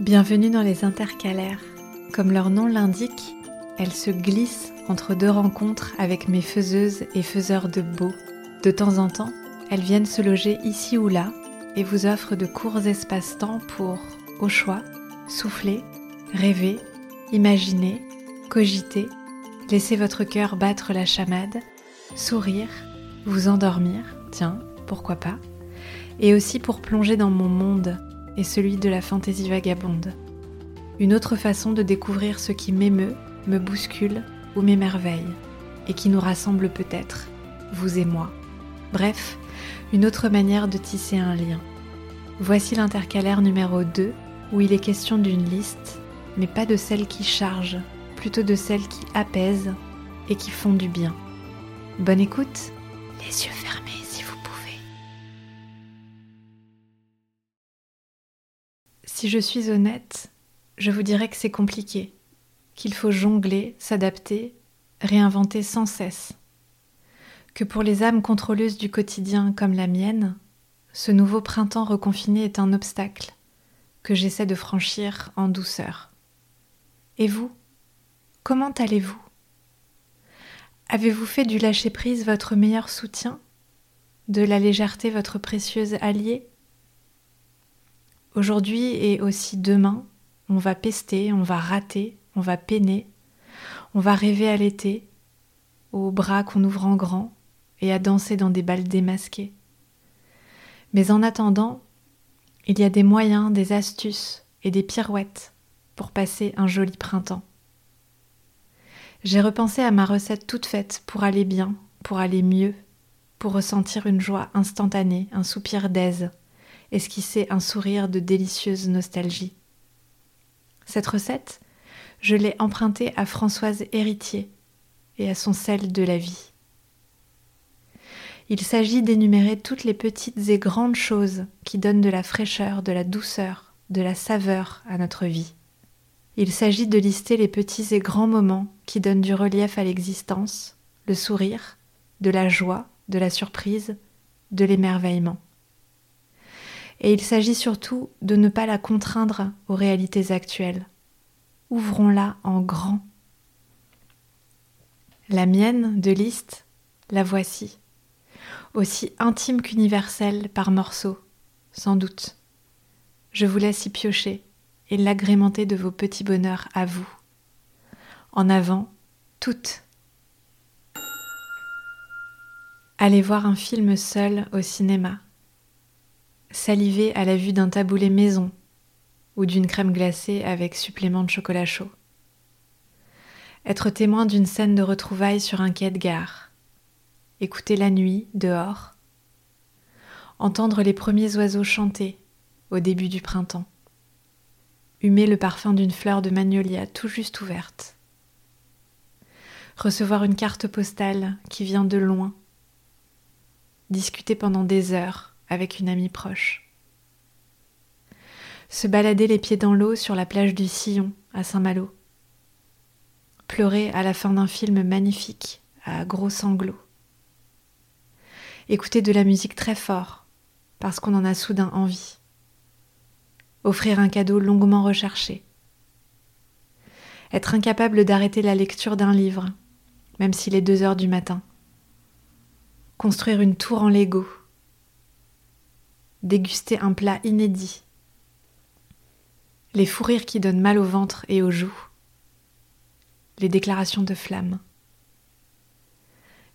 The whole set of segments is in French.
Bienvenue dans les intercalaires. Comme leur nom l'indique, elles se glissent entre deux rencontres avec mes faiseuses et faiseurs de beau. De temps en temps, elles viennent se loger ici ou là et vous offrent de courts espaces-temps pour, au choix, souffler, rêver, imaginer, cogiter, laisser votre cœur battre la chamade, sourire, vous endormir, tiens, pourquoi pas, et aussi pour plonger dans mon monde et celui de la fantaisie vagabonde. Une autre façon de découvrir ce qui m'émeut, me bouscule ou m'émerveille, et qui nous rassemble peut-être, vous et moi. Bref, une autre manière de tisser un lien. Voici l'intercalaire numéro 2, où il est question d'une liste, mais pas de celles qui chargent, plutôt de celles qui apaisent et qui font du bien. Bonne écoute, les yeux fermés si Si je suis honnête, je vous dirais que c'est compliqué, qu'il faut jongler, s'adapter, réinventer sans cesse. Que pour les âmes contrôleuses du quotidien comme la mienne, ce nouveau printemps reconfiné est un obstacle que j'essaie de franchir en douceur. Et vous Comment allez-vous? Avez-vous fait du lâcher-prise votre meilleur soutien? De la légèreté votre précieuse alliée? Aujourd'hui et aussi demain, on va pester, on va rater, on va peiner, on va rêver à l'été, aux bras qu'on ouvre en grand et à danser dans des balles démasquées. Mais en attendant, il y a des moyens, des astuces et des pirouettes pour passer un joli printemps. J'ai repensé à ma recette toute faite pour aller bien, pour aller mieux, pour ressentir une joie instantanée, un soupir d'aise, esquisser un sourire de délicieuse nostalgie. Cette recette, je l'ai empruntée à Françoise Héritier et à son sel de la vie. Il s'agit d'énumérer toutes les petites et grandes choses qui donnent de la fraîcheur, de la douceur, de la saveur à notre vie. Il s'agit de lister les petits et grands moments qui donnent du relief à l'existence, le sourire, de la joie, de la surprise, de l'émerveillement. Et il s'agit surtout de ne pas la contraindre aux réalités actuelles. Ouvrons-la en grand. La mienne de liste, la voici aussi intime qu'universel par morceaux, sans doute. Je vous laisse y piocher et l'agrémenter de vos petits bonheurs à vous. En avant, toutes. Allez voir un film seul au cinéma. Saliver à la vue d'un taboulé maison ou d'une crème glacée avec supplément de chocolat chaud. Être témoin d'une scène de retrouvailles sur un quai de gare. Écouter la nuit dehors, entendre les premiers oiseaux chanter au début du printemps, humer le parfum d'une fleur de magnolia tout juste ouverte, recevoir une carte postale qui vient de loin, discuter pendant des heures avec une amie proche, se balader les pieds dans l'eau sur la plage du Sillon à Saint-Malo, pleurer à la fin d'un film magnifique à gros sanglots, écouter de la musique très fort, parce qu'on en a soudain envie, offrir un cadeau longuement recherché, être incapable d'arrêter la lecture d'un livre, même s'il est deux heures du matin, construire une tour en Lego, déguster un plat inédit, les fous rires qui donnent mal au ventre et aux joues, les déclarations de flammes.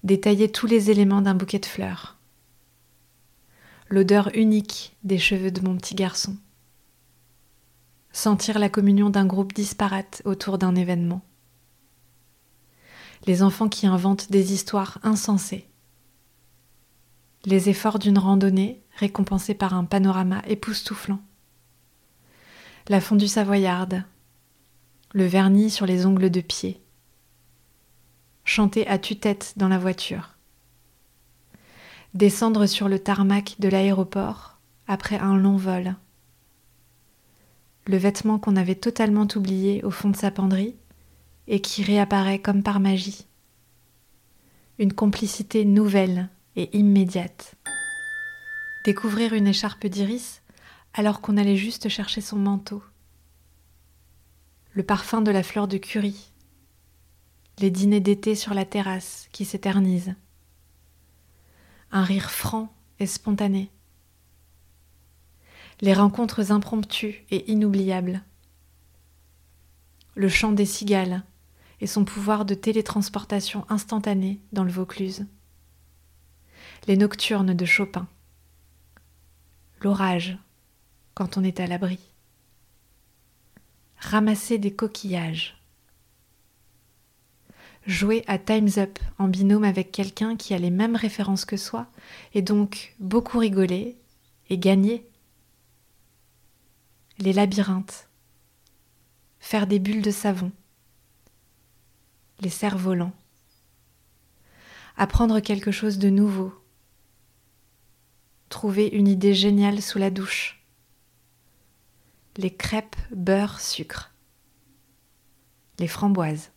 Détailler tous les éléments d'un bouquet de fleurs, l'odeur unique des cheveux de mon petit garçon, sentir la communion d'un groupe disparate autour d'un événement, les enfants qui inventent des histoires insensées, les efforts d'une randonnée récompensés par un panorama époustouflant, la fondue savoyarde, le vernis sur les ongles de pied, chanter à tue-tête dans la voiture. Descendre sur le tarmac de l'aéroport après un long vol. Le vêtement qu'on avait totalement oublié au fond de sa penderie et qui réapparaît comme par magie. Une complicité nouvelle immédiate. Découvrir une écharpe d'iris alors qu'on allait juste chercher son manteau. Le parfum de la fleur de curry, les dîners d'été sur la terrasse qui s'éternisent, un rire franc et spontané, les rencontres impromptues et inoubliables, le chant des cigales et son pouvoir de télétransportation instantanée dans le Vaucluse, les nocturnes de Chopin, l'orage quand on est à l'abri, ramasser des coquillages, jouer à Time's Up en binôme avec quelqu'un qui a les mêmes références que soi et donc beaucoup rigoler et gagner. Les labyrinthes, faire des bulles de savon, les cerfs-volants, apprendre quelque chose de nouveau, trouver une idée géniale sous la douche, les crêpes beurre sucre, les framboises,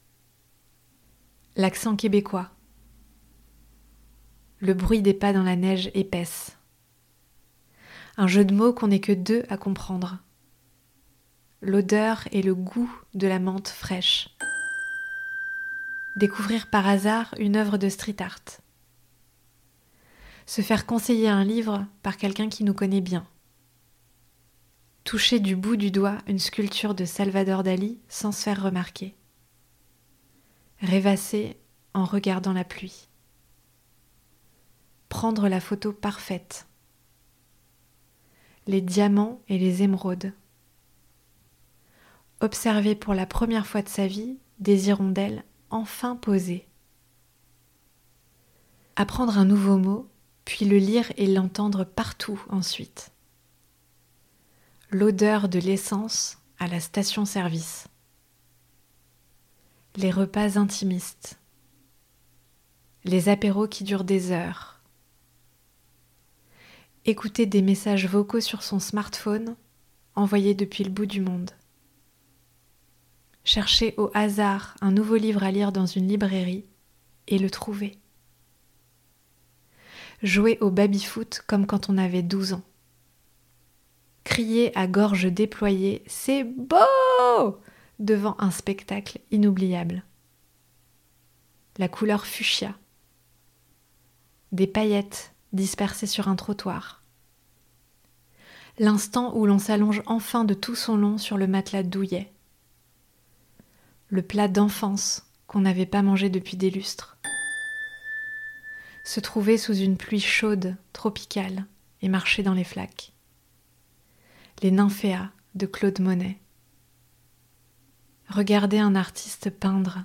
l'accent québécois, le bruit des pas dans la neige épaisse, un jeu de mots qu'on n'est que deux à comprendre, l'odeur et le goût de la menthe fraîche. Découvrir par hasard une œuvre de street art, se faire conseiller un livre par quelqu'un qui nous connaît bien, toucher du bout du doigt une sculpture de Salvador Dali sans se faire remarquer, rêvasser en regardant la pluie, prendre la photo parfaite, les diamants et les émeraudes, observer pour la première fois de sa vie des hirondelles enfin posé. Apprendre un nouveau mot, puis le lire et l'entendre partout ensuite. L'odeur de l'essence à la station-service. Les repas intimistes. Les apéros qui durent des heures. Écouter des messages vocaux sur son smartphone envoyés depuis le bout du monde chercher au hasard un nouveau livre à lire dans une librairie et le trouver. Jouer au baby-foot comme quand on avait 12 ans. Crier à gorge déployée C'est beau devant un spectacle inoubliable. La couleur fuchsia. Des paillettes dispersées sur un trottoir. L'instant où l'on s'allonge enfin de tout son long sur le matelas douillet le plat d'enfance qu'on n'avait pas mangé depuis des lustres. Se trouver sous une pluie chaude, tropicale, et marcher dans les flaques. Les nymphéas de Claude Monet. Regarder un artiste peindre.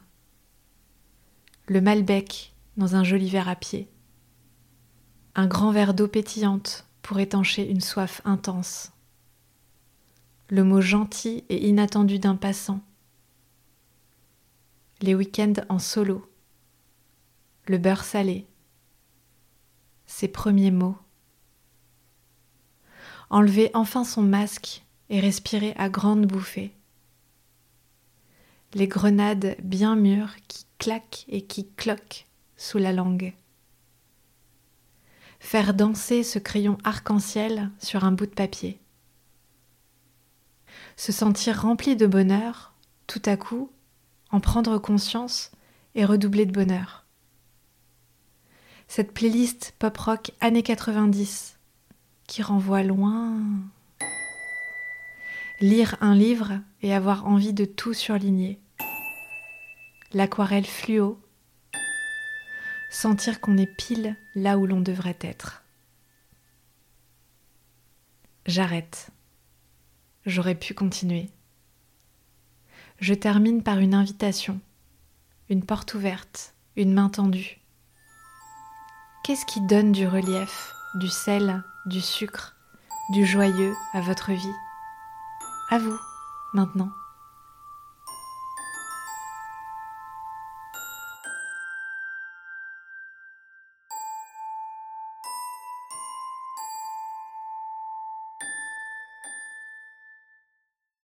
Le Malbec dans un joli verre à pied. Un grand verre d'eau pétillante pour étancher une soif intense. Le mot gentil et inattendu d'un passant les week-ends en solo, le beurre salé, ses premiers mots. Enlever enfin son masque et respirer à grandes bouffées. Les grenades bien mûres qui claquent et qui cloquent sous la langue. Faire danser ce crayon arc-en-ciel sur un bout de papier. Se sentir rempli de bonheur, tout à coup, en prendre conscience et redoubler de bonheur. Cette playlist pop-rock années 90 qui renvoie loin. Lire un livre et avoir envie de tout surligner. L'aquarelle fluo. Sentir qu'on est pile là où l'on devrait être. J'arrête. J'aurais pu continuer je termine par une invitation, une porte ouverte, une main tendue. Qu'est-ce qui donne du relief, du sel, du sucre, du joyeux à votre vie? À vous, maintenant.